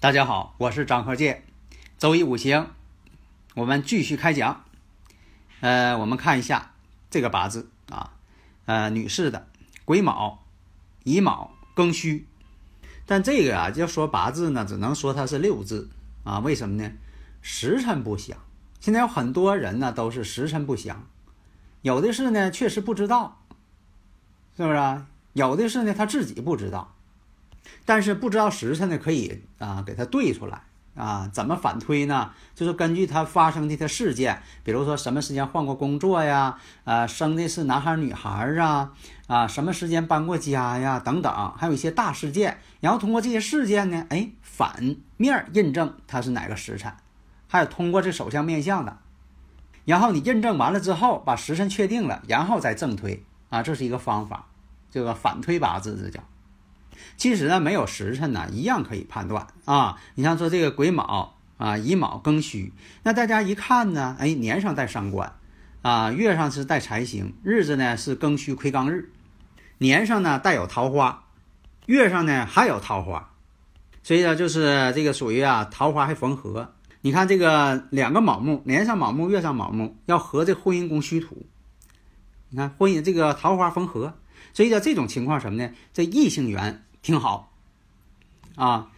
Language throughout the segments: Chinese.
大家好，我是张鹤剑，周一五行，我们继续开讲。呃，我们看一下这个八字啊，呃，女士的癸卯、乙卯、庚戌。但这个啊，要说八字呢，只能说它是六字啊。为什么呢？时辰不详。现在有很多人呢，都是时辰不详，有的是呢，确实不知道，是不是啊？有的是呢，他自己不知道。但是不知道时辰呢，可以啊给它对出来啊。怎么反推呢？就是根据它发生的它事件，比如说什么时间换过工作呀，啊生的是男孩女孩啊，啊什么时间搬过家呀等等，还有一些大事件。然后通过这些事件呢，哎反面印证它是哪个时辰，还有通过这手相面相的。然后你印证完了之后，把时辰确定了，然后再正推啊，这是一个方法，这个反推八字这叫。其实呢，没有时辰呢，一样可以判断啊。你像说这个癸卯啊、乙卯、庚戌，那大家一看呢，哎，年上带伤官，啊，月上是带财星，日子呢是庚戌癸刚日，年上呢带有桃花，月上呢还有桃花，所以呢就是这个属于啊桃花还逢合。你看这个两个卯木，年上卯木，月上卯木，要合这婚姻宫戌土，你看婚姻这个桃花逢合，所以呢这种情况什么呢？这异性缘。挺好，啊，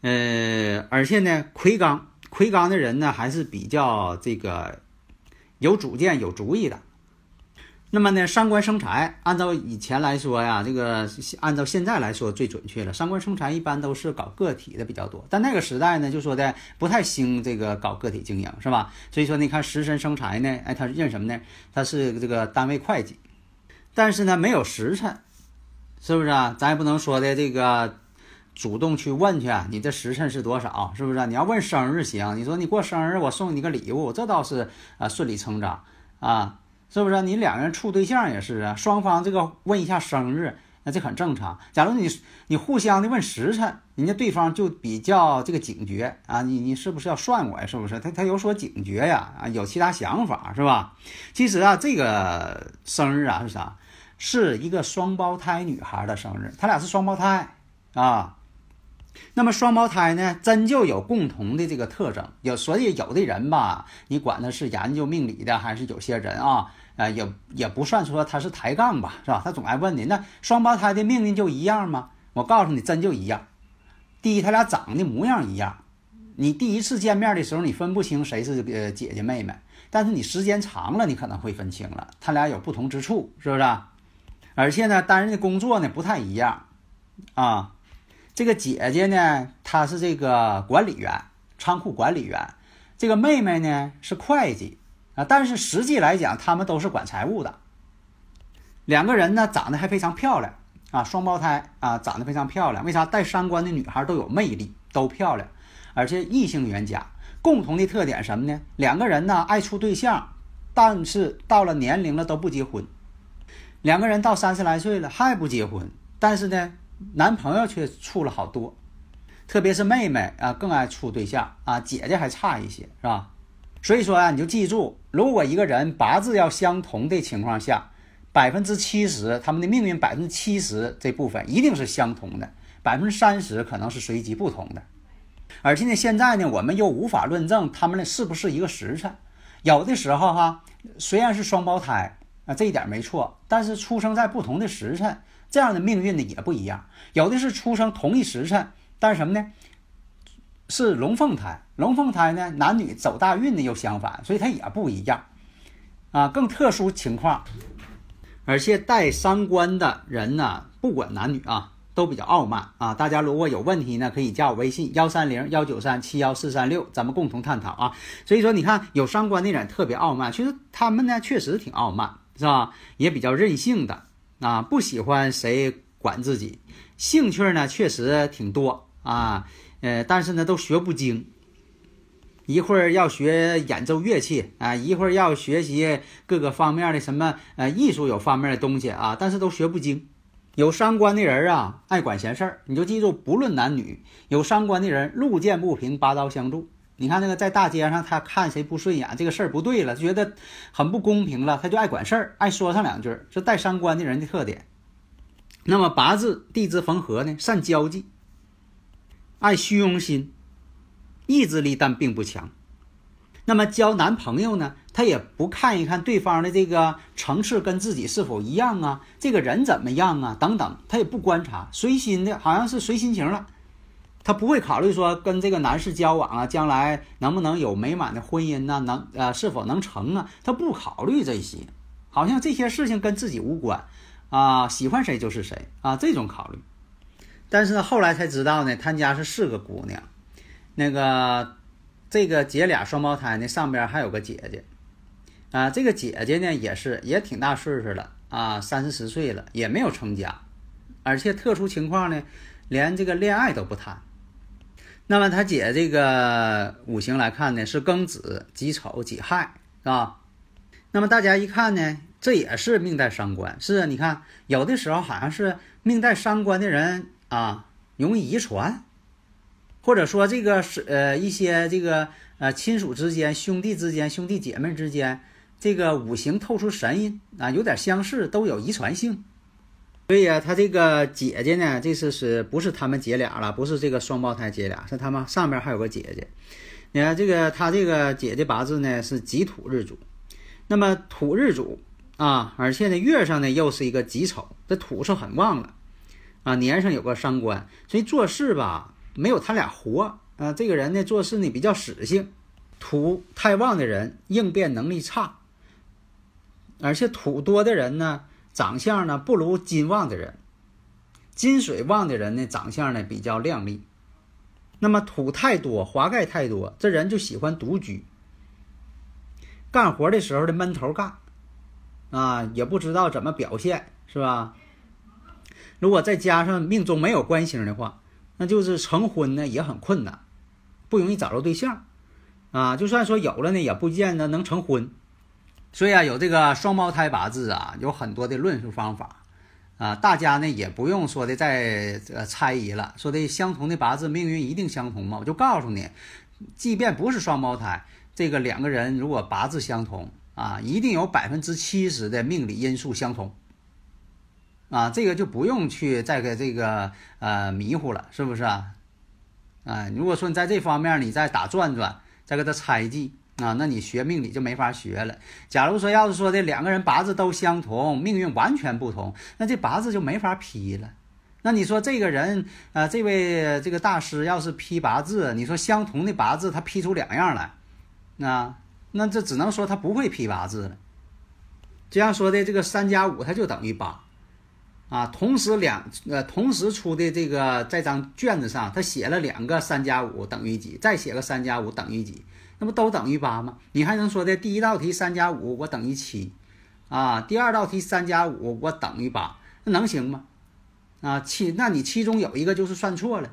呃，而且呢，魁罡魁罡的人呢，还是比较这个有主见、有主意的。那么呢，伤官生财，按照以前来说呀，这个按照现在来说最准确了。伤官生财一般都是搞个体的比较多，但那个时代呢，就说的不太兴这个搞个体经营，是吧？所以说，你看食神生财呢，哎，他认什么呢？他是这个单位会计，但是呢，没有时辰。是不是啊？咱也不能说的这个主动去问去，你这时辰是多少？是不是？你要问生日行，你说你过生日，我送你个礼物，这倒是啊顺理成章啊，是不是？你两人处对象也是啊，双方这个问一下生日，那这很正常。假如你你互相的问时辰，人家对方就比较这个警觉啊，你你是不是要算我呀？是不是？他他有所警觉呀？啊，有其他想法是吧？其实啊，这个生日啊是啥？是一个双胞胎女孩的生日，他俩是双胞胎啊。那么双胞胎呢，真就有共同的这个特征。有所以有的人吧，你管他是研究命理的，还是有些人啊，呃，也也不算说他是抬杠吧，是吧？他总爱问你，那双胞胎的命运就一样吗？我告诉你，真就一样。第一，他俩长得模样一样，你第一次见面的时候，你分不清谁是呃姐姐妹妹，但是你时间长了，你可能会分清了，他俩有不同之处，是不是？而且呢，担任的工作呢不太一样，啊，这个姐姐呢，她是这个管理员，仓库管理员，这个妹妹呢是会计，啊，但是实际来讲，他们都是管财务的。两个人呢长得还非常漂亮，啊，双胞胎啊，长得非常漂亮。为啥带三观的女孩都有魅力，都漂亮，而且异性缘佳。共同的特点什么呢？两个人呢爱处对象，但是到了年龄了都不结婚。两个人到三十来岁了还不结婚，但是呢，男朋友却处了好多，特别是妹妹啊，更爱处对象啊，姐姐还差一些，是吧？所以说啊，你就记住，如果一个人八字要相同的情况下，百分之七十他们的命运百分之七十这部分一定是相同的，百分之三十可能是随机不同的。而且呢，现在呢，我们又无法论证他们呢是不是一个时辰，有的时候哈，虽然是双胞胎。啊，这一点没错，但是出生在不同的时辰，这样的命运呢也不一样。有的是出生同一时辰，但是什么呢？是龙凤胎，龙凤胎呢，男女走大运呢又相反，所以它也不一样。啊，更特殊情况，而且带三官的人呢，不管男女啊，都比较傲慢啊。大家如果有问题呢，可以加我微信幺三零幺九三七幺四三六，咱们共同探讨啊。所以说，你看有伤官的人特别傲慢，其实他们呢确实挺傲慢，是吧？也比较任性的啊，不喜欢谁管自己，兴趣呢确实挺多啊，呃，但是呢都学不精。一会儿要学演奏乐器啊，一会儿要学习各个方面的什么呃艺术有方面的东西啊，但是都学不精。有三观的人啊，爱管闲事儿，你就记住，不论男女，有三观的人，路见不平拔刀相助。你看那个在大街上，他看谁不顺眼，这个事儿不对了，觉得很不公平了，他就爱管事儿，爱说上两句，是带伤官的人的特点。那么八字地支逢合呢，善交际，爱虚荣心。意志力但并不强，那么交男朋友呢？他也不看一看对方的这个层次跟自己是否一样啊，这个人怎么样啊，等等，他也不观察，随心的，好像是随心情了。他不会考虑说跟这个男士交往啊，将来能不能有美满的婚姻呢？能呃是否能成啊？他不考虑这些，好像这些事情跟自己无关啊，喜欢谁就是谁啊，这种考虑。但是后来才知道呢，他家是四个姑娘。那个，这个姐俩双胞胎呢，上边还有个姐姐，啊，这个姐姐呢也是也挺大岁数了啊，三四十岁了，也没有成家，而且特殊情况呢，连这个恋爱都不谈。那么他姐这个五行来看呢，是庚子、己丑、己亥，是吧？那么大家一看呢，这也是命带伤官，是啊，你看有的时候好像是命带伤官的人啊，容易遗传。或者说这个是呃一些这个呃亲属之间、兄弟之间、兄弟姐妹之间，这个五行透出神印啊，有点相似，都有遗传性。所以啊，他这个姐姐呢，这次是不是他们姐俩了？不是这个双胞胎姐俩，是他们上边还有个姐姐。你看这个他这个姐姐八字呢是己土日主，那么土日主啊，而且呢月上呢又是一个己丑，这土是很旺了啊，年上有个伤官，所以做事吧。没有他俩活啊！这个人呢，做事呢比较死性，土太旺的人应变能力差，而且土多的人呢，长相呢不如金旺的人，金水旺的人呢，长相呢比较靓丽。那么土太多，华盖太多，这人就喜欢独居，干活的时候的闷头干，啊，也不知道怎么表现，是吧？如果再加上命中没有官星的话。那就是成婚呢也很困难，不容易找着对象，啊，就算说有了呢，也不见得能成婚。所以啊，有这个双胞胎八字啊，有很多的论述方法，啊，大家呢也不用说的再呃猜疑了，说的相同的八字命运一定相同吗？我就告诉你，即便不是双胞胎，这个两个人如果八字相同啊，一定有百分之七十的命理因素相同。啊，这个就不用去再给这个呃迷糊了，是不是啊？啊，如果说你在这方面你再打转转，再给他猜忌啊，那你学命理就没法学了。假如说要是说的两个人八字都相同，命运完全不同，那这八字就没法批了。那你说这个人啊，这位这个大师要是批八字，你说相同的八字他批出两样来，那那这只能说他不会批八字了。这样说的这个三加五，它就等于八。啊，同时两呃，同时出的这个在张卷子上，他写了两个三加五等于几，再写个三加五等于几，那不都等于八吗？你还能说的第一道题三加五我等于七，啊，第二道题三加五我等于八，那能行吗？啊，七，那你其中有一个就是算错了，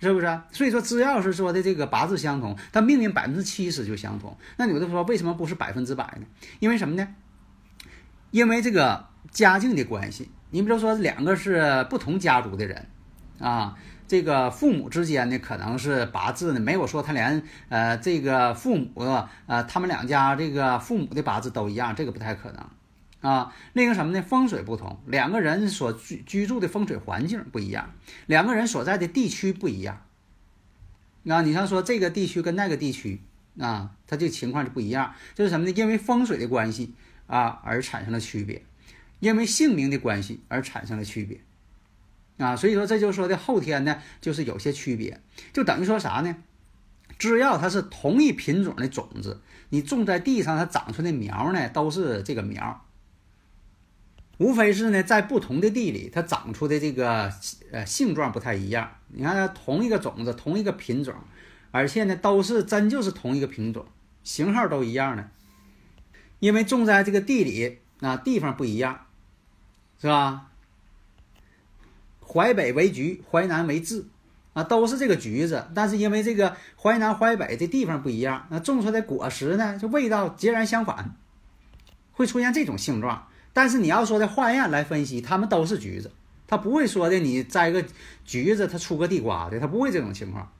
是不是？所以说，只要是说的这个八字相同，它命运百分之七十就相同。那有的说为什么不是百分之百呢？因为什么呢？因为这个家境的关系。你比如说，两个是不同家族的人，啊，这个父母之间呢，可能是八字呢，没有说他连呃这个父母呃他们两家这个父母的八字都一样，这个不太可能，啊，另一个什么呢？风水不同，两个人所居居住的风水环境不一样，两个人所在的地区不一样，啊，你像说这个地区跟那个地区啊，它这情况就不一样，就是什么呢？因为风水的关系啊而产生了区别。因为姓名的关系而产生了区别，啊，所以说这就是说的后天呢，就是有些区别，就等于说啥呢？只要它是同一品种的种子，你种在地上，它长出的苗呢，都是这个苗。无非是呢，在不同的地里，它长出的这个呃性状不太一样。你看，它同一个种子，同一个品种，而且呢，都是真就是同一个品种，型号都一样的。因为种在这个地里，那地方不一样，是吧？淮北为橘，淮南为枳，啊，都是这个橘子，但是因为这个淮南、淮北这地方不一样，那种出来的果实呢，就味道截然相反，会出现这种性状。但是你要说的化验来分析，它们都是橘子，它不会说的你摘个橘子它出个地瓜的，它不会这种情况。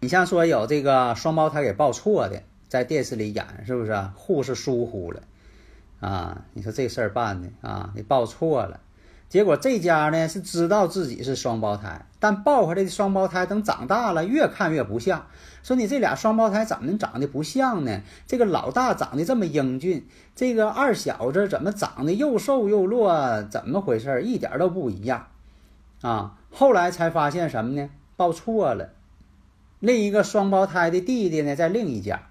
你像说有这个双胞胎给抱错的，在电视里演是不是？护士疏忽了啊？你说这事儿办的啊？你抱错了。结果这家呢是知道自己是双胞胎，但抱回来的双胞胎等长大了越看越不像。说你这俩双胞胎怎么长得不像呢？这个老大长得这么英俊，这个二小子怎么长得又瘦又弱？怎么回事？一点都不一样啊！后来才发现什么呢？抱错了，另一个双胞胎的弟弟呢在另一家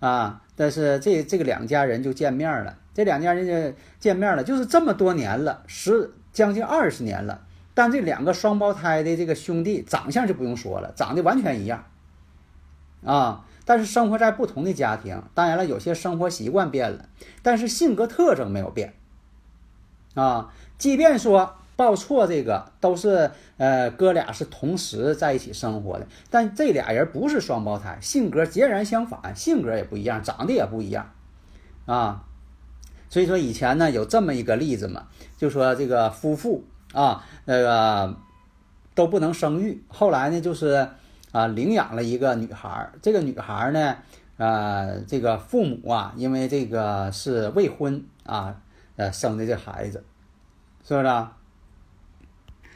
啊，但是这这个两家人就见面了。这两家人就见面了，就是这么多年了，十。将近二十年了，但这两个双胞胎的这个兄弟长相就不用说了，长得完全一样，啊，但是生活在不同的家庭，当然了，有些生活习惯变了，但是性格特征没有变，啊，即便说报错这个都是呃哥俩是同时在一起生活的，但这俩人不是双胞胎，性格截然相反，性格也不一样，长得也不一样，啊。所以说以前呢有这么一个例子嘛，就说这个夫妇啊，那个都不能生育，后来呢就是啊领养了一个女孩儿，这个女孩儿呢，呃这个父母啊因为这个是未婚啊，呃生的这孩子，是不是？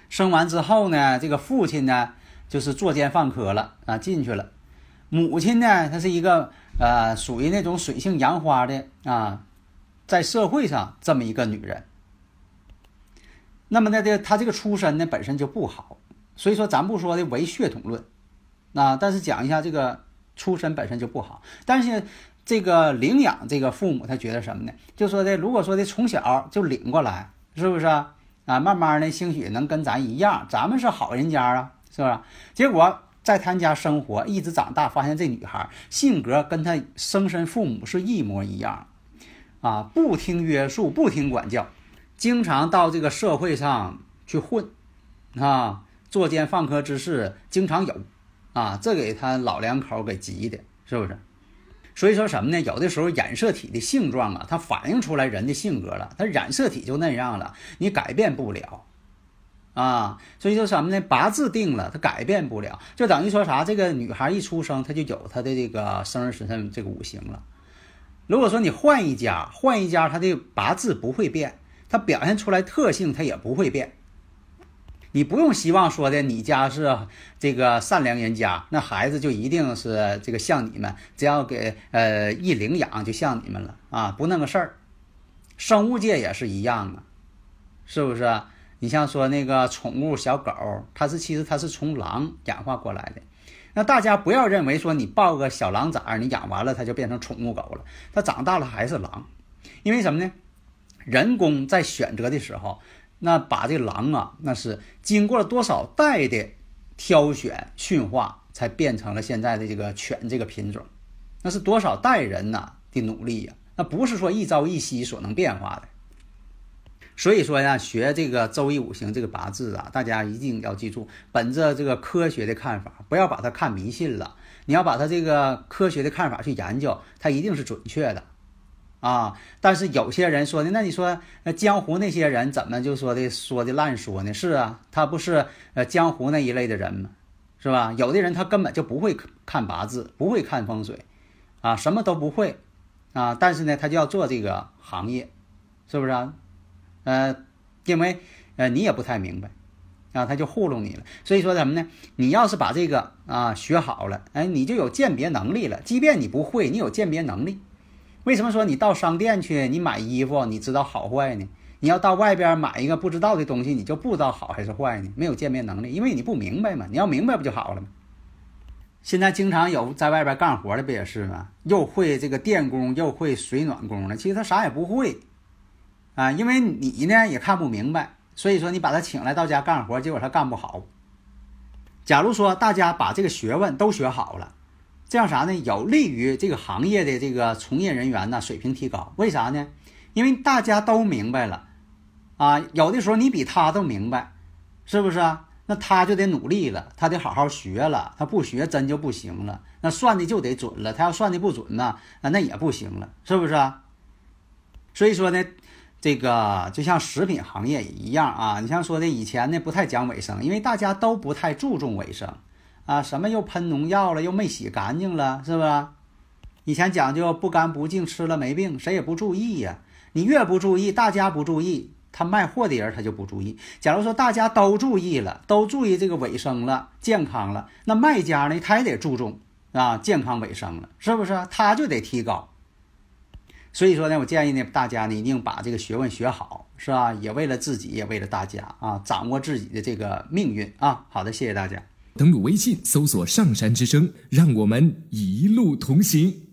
生完之后呢，这个父亲呢就是作奸犯科了啊进去了，母亲呢她是一个呃属于那种水性杨花的啊。在社会上这么一个女人，那么呢，这她这个出身呢本身就不好，所以说咱不说的唯血统论，啊，但是讲一下这个出身本身就不好。但是这个领养这个父母他觉得什么呢？就说的如果说的从小就领过来，是不是啊？啊，慢慢的兴许能跟咱一样，咱们是好人家啊，是不是？结果在他家生活一直长大，发现这女孩性格跟他生身父母是一模一样。啊，不听约束，不听管教，经常到这个社会上去混，啊，作奸犯科之事经常有，啊，这给他老两口给急的，是不是？所以说什么呢？有的时候染色体的性状啊，它反映出来人的性格了，它染色体就那样了，你改变不了，啊，所以说什么呢？八字定了，它改变不了，就等于说啥？这个女孩一出生，她就有她的这个生日时辰这个五行了。如果说你换一家，换一家，他的八字不会变，他表现出来特性他也不会变。你不用希望说的，你家是这个善良人家，那孩子就一定是这个像你们，只要给呃一领养就像你们了啊，不那个事儿。生物界也是一样啊，是不是？你像说那个宠物小狗，它是其实它是从狼演化过来的。那大家不要认为说你抱个小狼崽儿，你养完了它就变成宠物狗了，它长大了还是狼，因为什么呢？人工在选择的时候，那把这狼啊，那是经过了多少代的挑选驯化，才变成了现在的这个犬这个品种，那是多少代人呐的努力呀？那不是说一朝一夕所能变化的。所以说呀，学这个周易五行这个八字啊，大家一定要记住，本着这个科学的看法，不要把它看迷信了。你要把它这个科学的看法去研究，它一定是准确的，啊。但是有些人说的，那你说那江湖那些人怎么就说的说的烂说呢？是啊，他不是呃江湖那一类的人吗？是吧？有的人他根本就不会看八字，不会看风水，啊，什么都不会，啊，但是呢，他就要做这个行业，是不是啊？呃，因为呃你也不太明白，啊，他就糊弄你了。所以说什么呢？你要是把这个啊学好了，哎，你就有鉴别能力了。即便你不会，你有鉴别能力。为什么说你到商店去，你买衣服，你知道好坏呢？你要到外边买一个不知道的东西，你就不知道好还是坏呢？没有鉴别能力，因为你不明白嘛。你要明白不就好了吗？现在经常有在外边干活的不也是吗？又会这个电工，又会水暖工的，其实他啥也不会。啊，因为你呢也看不明白，所以说你把他请来到家干活，结果他干不好。假如说大家把这个学问都学好了，这样啥呢？有利于这个行业的这个从业人员呢水平提高。为啥呢？因为大家都明白了，啊，有的时候你比他都明白，是不是啊？那他就得努力了，他得好好学了，他不学真就不行了。那算的就得准了，他要算的不准呢，那也不行了，是不是啊？所以说呢，这个就像食品行业一样啊。你像说的以前呢不太讲卫生，因为大家都不太注重卫生啊，什么又喷农药了，又没洗干净了，是不是？以前讲究不干不净，吃了没病，谁也不注意呀。你越不注意，大家不注意。他卖货的人他就不注意。假如说大家都注意了，都注意这个卫生了、健康了，那卖家呢他也得注重啊健康卫生了，是不是？他就得提高。所以说呢，我建议呢大家呢一定把这个学问学好，是吧？也为了自己，也为了大家啊，掌握自己的这个命运啊。好的，谢谢大家。登录微信搜索“上山之声”，让我们一路同行。